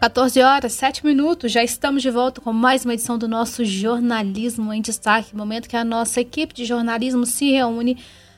14 horas, 7 minutos, já estamos de volta com mais uma edição do nosso Jornalismo em Destaque, momento que a nossa equipe de jornalismo se reúne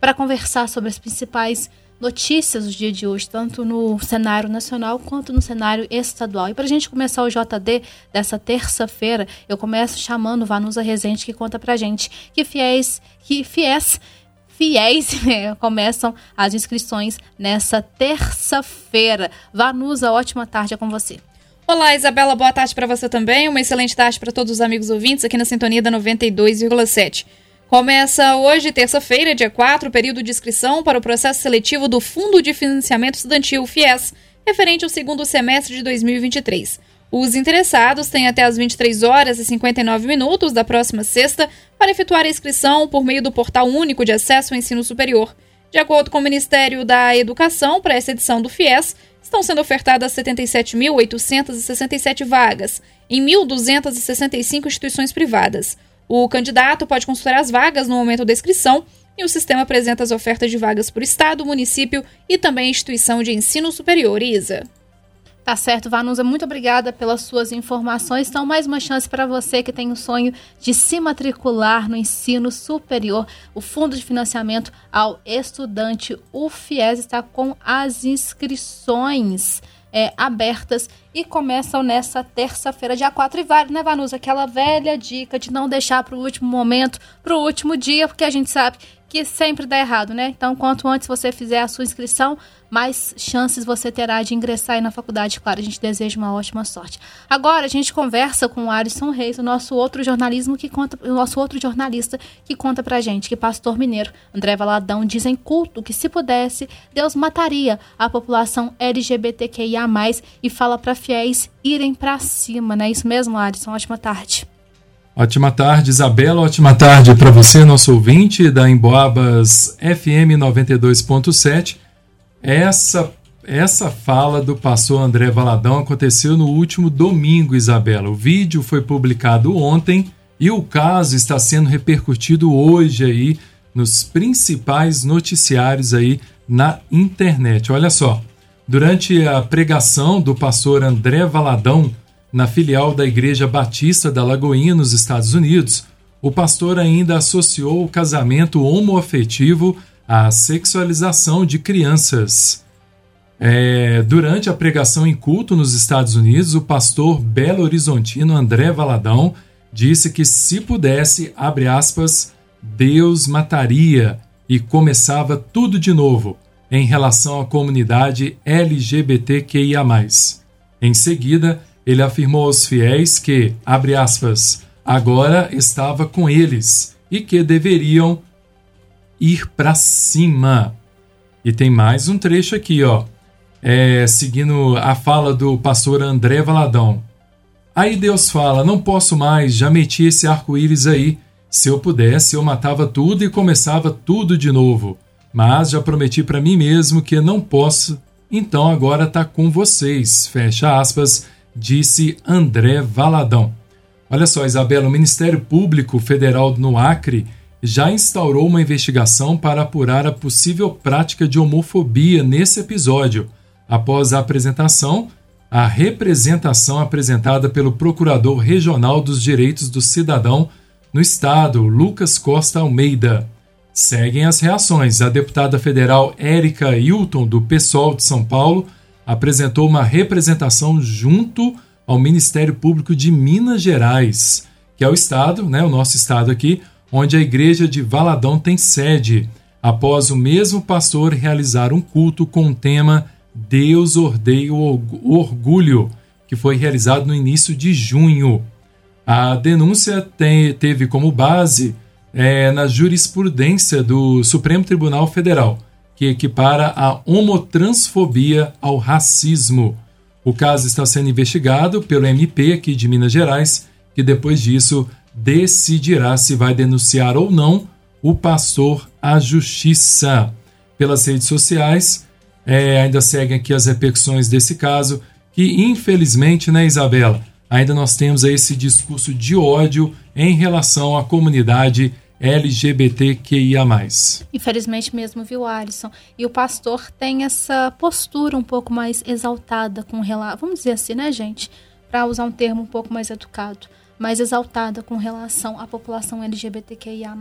para conversar sobre as principais notícias do dia de hoje, tanto no cenário nacional quanto no cenário estadual. E para a gente começar o JD dessa terça-feira, eu começo chamando Vanusa Rezende, que conta para gente que fiéis, que fiéis fiéis né, começam as inscrições nessa terça-feira. Vanusa, ótima tarde é com você. Olá, Isabela, boa tarde para você também. Uma excelente tarde para todos os amigos ouvintes aqui na Sintonia da 92,7. Começa hoje, terça-feira, dia 4, o período de inscrição para o processo seletivo do Fundo de Financiamento Estudantil FIES, referente ao segundo semestre de 2023. Os interessados têm até as 23 horas e 59 minutos da próxima sexta para efetuar a inscrição por meio do Portal Único de Acesso ao Ensino Superior. De acordo com o Ministério da Educação, para essa edição do FIES, estão sendo ofertadas 77.867 vagas em 1.265 instituições privadas. O candidato pode consultar as vagas no momento da inscrição e o sistema apresenta as ofertas de vagas por estado, município e também instituição de ensino superior. Isa. Tá certo, Vanusa, muito obrigada pelas suas informações. Então, mais uma chance para você que tem o sonho de se matricular no ensino superior. O Fundo de Financiamento ao Estudante, o FIES, está com as inscrições é, abertas e começam nessa terça-feira, dia 4. E vale, né, Vanusa? Aquela velha dica de não deixar para o último momento, para o último dia, porque a gente sabe que sempre dá errado, né? Então, quanto antes você fizer a sua inscrição, mais chances você terá de ingressar aí na faculdade. Claro, a gente deseja uma ótima sorte. Agora a gente conversa com o Alisson Reis, o nosso outro jornalismo que conta, o nosso outro jornalista que conta pra gente que pastor mineiro André Valadão diz em culto que se pudesse, Deus mataria a população LGBTQIA+ e fala para fiéis irem para cima, né? Isso mesmo, Alisson. Ótima tarde. Ótima tarde, Isabela. Ótima tarde para você, nosso ouvinte da Emboabas FM 92.7. Essa essa fala do pastor André Valadão aconteceu no último domingo, Isabela. O vídeo foi publicado ontem e o caso está sendo repercutido hoje aí nos principais noticiários aí na internet. Olha só, durante a pregação do pastor André Valadão na filial da Igreja Batista da Lagoinha, nos Estados Unidos, o pastor ainda associou o casamento homoafetivo à sexualização de crianças. É, durante a pregação em culto nos Estados Unidos, o pastor Belo Horizontino André Valadão disse que, se pudesse, abre aspas, Deus mataria e começava tudo de novo em relação à comunidade LGBTQIA. Em seguida, ele afirmou aos fiéis que, abre aspas, agora estava com eles e que deveriam ir para cima. E tem mais um trecho aqui, ó, é, seguindo a fala do pastor André Valadão. Aí Deus fala: Não posso mais, já meti esse arco-íris aí. Se eu pudesse, eu matava tudo e começava tudo de novo. Mas já prometi para mim mesmo que não posso, então agora está com vocês. Fecha aspas disse André Valadão. Olha só, Isabela, o Ministério Público Federal no Acre já instaurou uma investigação para apurar a possível prática de homofobia nesse episódio, após a apresentação, a representação apresentada pelo Procurador Regional dos Direitos do Cidadão no Estado, Lucas Costa Almeida. Seguem as reações. A deputada federal Érica Hilton, do PSOL de São Paulo, apresentou uma representação junto ao Ministério Público de Minas Gerais, que é o estado, né, o nosso estado aqui, onde a igreja de Valadão tem sede, após o mesmo pastor realizar um culto com o tema Deus ordeia o orgulho, que foi realizado no início de junho. A denúncia tem, teve como base é, na jurisprudência do Supremo Tribunal Federal, que equipara a homotransfobia ao racismo. O caso está sendo investigado pelo MP aqui de Minas Gerais, que depois disso decidirá se vai denunciar ou não o pastor à justiça. Pelas redes sociais, é, ainda seguem aqui as repercussões desse caso, que infelizmente, né, Isabela, ainda nós temos esse discurso de ódio em relação à comunidade LGBTQIA+. Infelizmente mesmo, viu, Alisson? E o pastor tem essa postura um pouco mais exaltada com relação, vamos dizer assim, né, gente? Para usar um termo um pouco mais educado, mais exaltada com relação à população LGBTQIA+.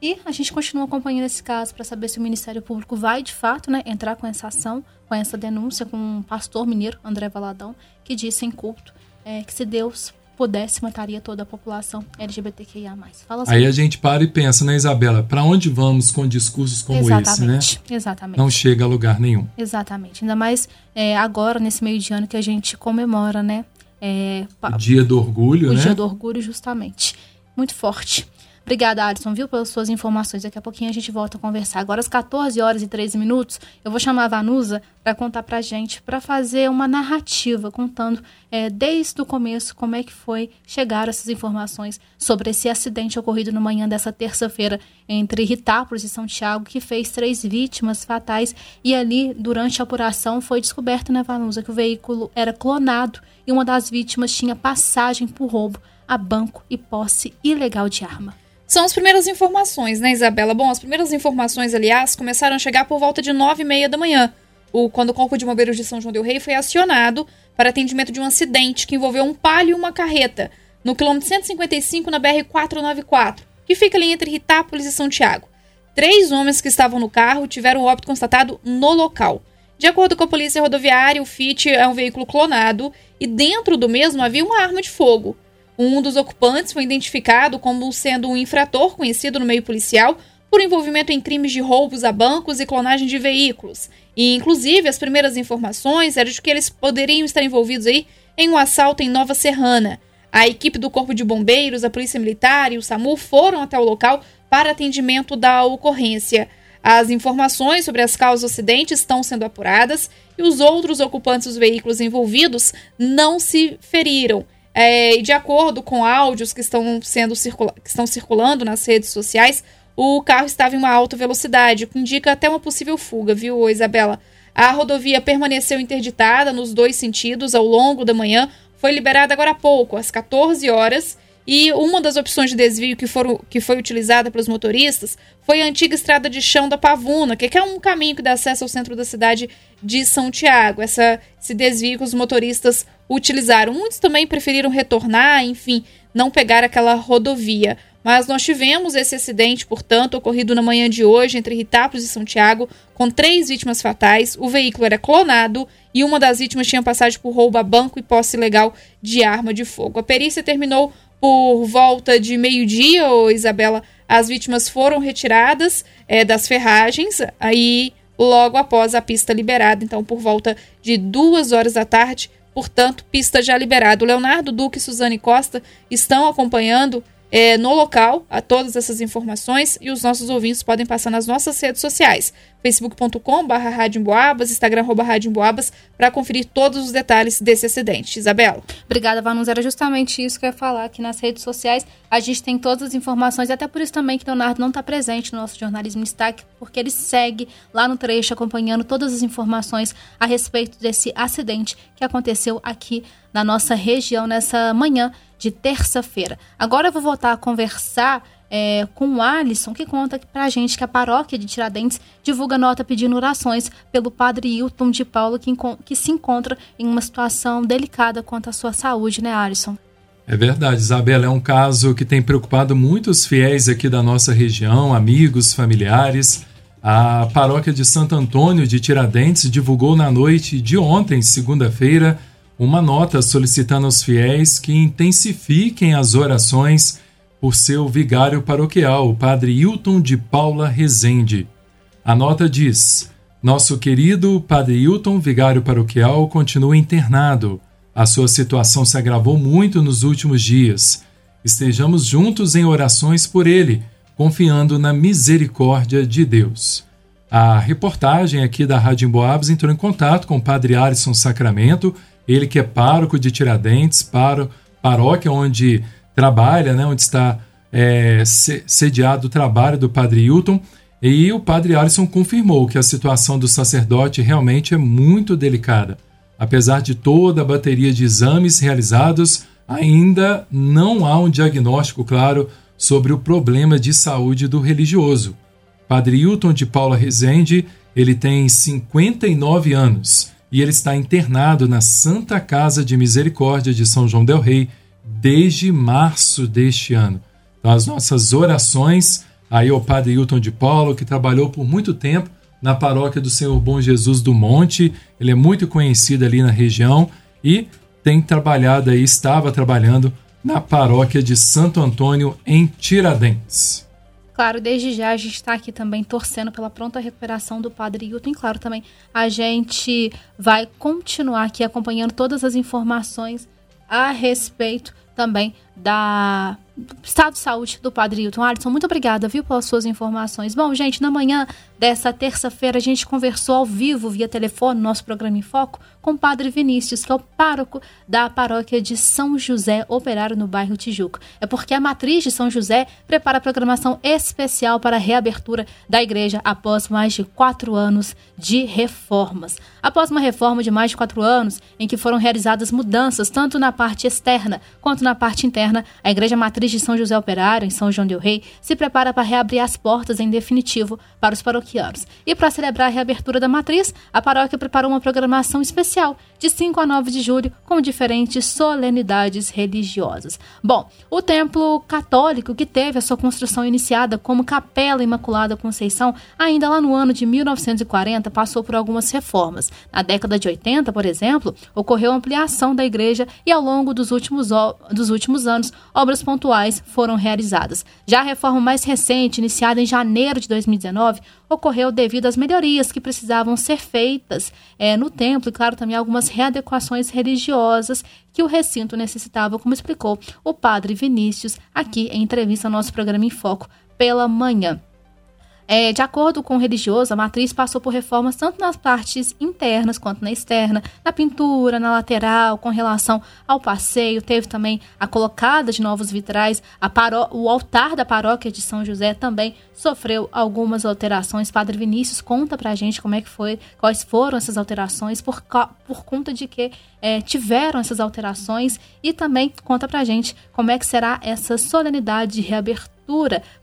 E a gente continua acompanhando esse caso para saber se o Ministério Público vai, de fato, né, entrar com essa ação, com essa denúncia com o um pastor mineiro, André Valadão, que disse em culto é, que se Deus pudesse, mataria toda a população LGBTQIA+. Fala assim. Aí a gente para e pensa, né, Isabela? Para onde vamos com discursos como exatamente, esse, né? Exatamente. Não chega a lugar nenhum. Exatamente. Ainda mais é, agora, nesse meio de ano que a gente comemora, né? É, o Dia do Orgulho, o né? O Dia do Orgulho, justamente. Muito forte. Obrigada, Alisson, viu, pelas suas informações. Daqui a pouquinho a gente volta a conversar. Agora, às 14 horas e 13 minutos, eu vou chamar a Vanusa para contar para gente, para fazer uma narrativa, contando é, desde o começo como é que foi chegar essas informações sobre esse acidente ocorrido no manhã dessa terça-feira entre Ritápolis e São Tiago, que fez três vítimas fatais. E ali, durante a apuração, foi descoberto, né, Vanusa, que o veículo era clonado e uma das vítimas tinha passagem por roubo a banco e posse ilegal de arma. São as primeiras informações, né, Isabela? Bom, as primeiras informações, aliás, começaram a chegar por volta de nove e meia da manhã, o, quando o Corpo de Bombeiros de São João del Rei foi acionado para atendimento de um acidente que envolveu um palio e uma carreta no quilômetro 155 na BR-494, que fica ali entre Ritápolis e São Tiago. Três homens que estavam no carro tiveram o óbito constatado no local. De acordo com a Polícia Rodoviária, o Fit é um veículo clonado e dentro do mesmo havia uma arma de fogo. Um dos ocupantes foi identificado como sendo um infrator conhecido no meio policial por envolvimento em crimes de roubos a bancos e clonagem de veículos. E, inclusive, as primeiras informações eram de que eles poderiam estar envolvidos aí em um assalto em Nova Serrana. A equipe do Corpo de Bombeiros, a Polícia Militar e o SAMU foram até o local para atendimento da ocorrência. As informações sobre as causas do acidente estão sendo apuradas e os outros ocupantes dos veículos envolvidos não se feriram. É, e de acordo com áudios que estão sendo circula que estão circulando nas redes sociais, o carro estava em uma alta velocidade, o que indica até uma possível fuga, viu, Isabela? A rodovia permaneceu interditada nos dois sentidos ao longo da manhã, foi liberada agora há pouco, às 14 horas, e uma das opções de desvio que, foram, que foi utilizada pelos motoristas foi a antiga estrada de chão da Pavuna, que é um caminho que dá acesso ao centro da cidade de São Tiago. Essa, esse desvio que os motoristas utilizaram. Muitos também preferiram retornar, enfim, não pegar aquela rodovia. Mas nós tivemos esse acidente, portanto, ocorrido na manhã de hoje entre Ritápolis e São Tiago, com três vítimas fatais. O veículo era clonado e uma das vítimas tinha passagem por roubo a banco e posse ilegal de arma de fogo. A perícia terminou por volta de meio-dia, Isabela. As vítimas foram retiradas é, das ferragens, aí logo após a pista liberada, então por volta de duas horas da tarde, portanto, pista já liberada. O Leonardo Duque e Suzane Costa estão acompanhando é, no local a todas essas informações e os nossos ouvintes podem passar nas nossas redes sociais facebook.com.br Boabas, Instagram Boabas, para conferir todos os detalhes desse acidente. Isabela. Obrigada, Vanus. Era justamente isso que eu ia falar aqui nas redes sociais. A gente tem todas as informações, até por isso também que Leonardo não está presente no nosso jornalismo destaque, porque ele segue lá no trecho acompanhando todas as informações a respeito desse acidente que aconteceu aqui na nossa região nessa manhã de terça-feira. Agora eu vou voltar a conversar é, com o Alisson, que conta pra gente que a paróquia de Tiradentes divulga nota pedindo orações pelo padre Hilton de Paulo, que, que se encontra em uma situação delicada quanto à sua saúde, né, Alisson? É verdade, Isabela. É um caso que tem preocupado muitos fiéis aqui da nossa região, amigos, familiares. A paróquia de Santo Antônio de Tiradentes divulgou na noite de ontem, segunda-feira, uma nota solicitando aos fiéis que intensifiquem as orações por seu vigário paroquial, o padre Hilton de Paula Rezende. A nota diz: Nosso querido padre Hilton, vigário paroquial, continua internado. A sua situação se agravou muito nos últimos dias. Estejamos juntos em orações por ele, confiando na misericórdia de Deus. A reportagem aqui da Rádio Emboabas entrou em contato com o padre Alisson Sacramento, ele que é pároco de Tiradentes, paro, paróquia onde trabalha, né, onde está é, sediado o trabalho do padre Hilton, e o padre Alisson confirmou que a situação do sacerdote realmente é muito delicada. Apesar de toda a bateria de exames realizados, ainda não há um diagnóstico claro sobre o problema de saúde do religioso. Padre Hilton de Paula Rezende, ele tem 59 anos e ele está internado na Santa Casa de Misericórdia de São João del Rei desde março deste ano. Então, as nossas orações aí ao Padre Hilton de Paulo, que trabalhou por muito tempo na paróquia do Senhor Bom Jesus do Monte. Ele é muito conhecido ali na região e tem trabalhado aí, estava trabalhando na paróquia de Santo Antônio, em Tiradentes. Claro, desde já a gente está aqui também torcendo pela pronta recuperação do Padre Hilton. E claro, também a gente vai continuar aqui acompanhando todas as informações a respeito também da estado de saúde do Padre Hilton. Alisson, muito obrigada, viu, pelas suas informações. Bom, gente, na manhã dessa terça-feira a gente conversou ao vivo, via telefone, no nosso programa em Foco, com o Padre Vinícius, que é o pároco da paróquia de São José, operário no bairro Tijuca. É porque a matriz de São José prepara programação especial para a reabertura da igreja após mais de quatro anos de reformas. Após uma reforma de mais de quatro anos, em que foram realizadas mudanças tanto na parte externa quanto na parte interna, a igreja matriz de São José Operário, em São João del Rei, se prepara para reabrir as portas em definitivo para os paroquianos. E para celebrar a reabertura da matriz, a paróquia preparou uma programação especial de 5 a 9 de julho com diferentes solenidades religiosas. Bom, o templo católico que teve a sua construção iniciada como Capela Imaculada Conceição, ainda lá no ano de 1940, passou por algumas reformas. Na década de 80, por exemplo, ocorreu ampliação da igreja e ao longo dos últimos, dos últimos anos, obras pontuais pontuais foram realizadas. Já a reforma mais recente, iniciada em janeiro de 2019, ocorreu devido às melhorias que precisavam ser feitas é, no templo e, claro, também algumas readequações religiosas que o recinto necessitava, como explicou o padre Vinícius aqui em entrevista ao nosso programa em Foco pela manhã. É, de acordo com o religioso, a matriz passou por reformas tanto nas partes internas quanto na externa, na pintura, na lateral, com relação ao passeio. Teve também a colocada de novos vitrais. O altar da paróquia de São José também sofreu algumas alterações. Padre Vinícius conta pra gente como é que foi, quais foram essas alterações, por, por conta de que é, tiveram essas alterações e também conta pra gente como é que será essa solenidade de reabertura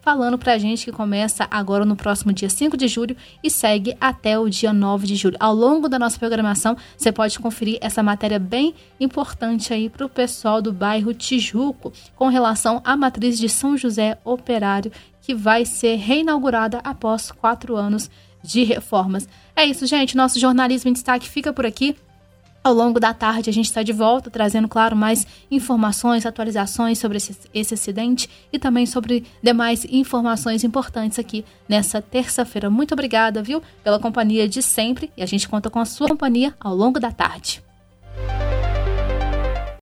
falando pra gente que começa agora no próximo dia 5 de julho e segue até o dia 9 de julho. Ao longo da nossa programação, você pode conferir essa matéria bem importante aí para o pessoal do bairro Tijuco, com relação à matriz de São José Operário, que vai ser reinaugurada após quatro anos de reformas. É isso, gente. Nosso jornalismo em destaque fica por aqui. Ao longo da tarde, a gente está de volta, trazendo, claro, mais informações, atualizações sobre esse, esse, acidente e também sobre demais informações importantes aqui nessa terça-feira. Muito obrigada, viu, pela companhia de sempre e a gente conta com a sua companhia ao longo da tarde.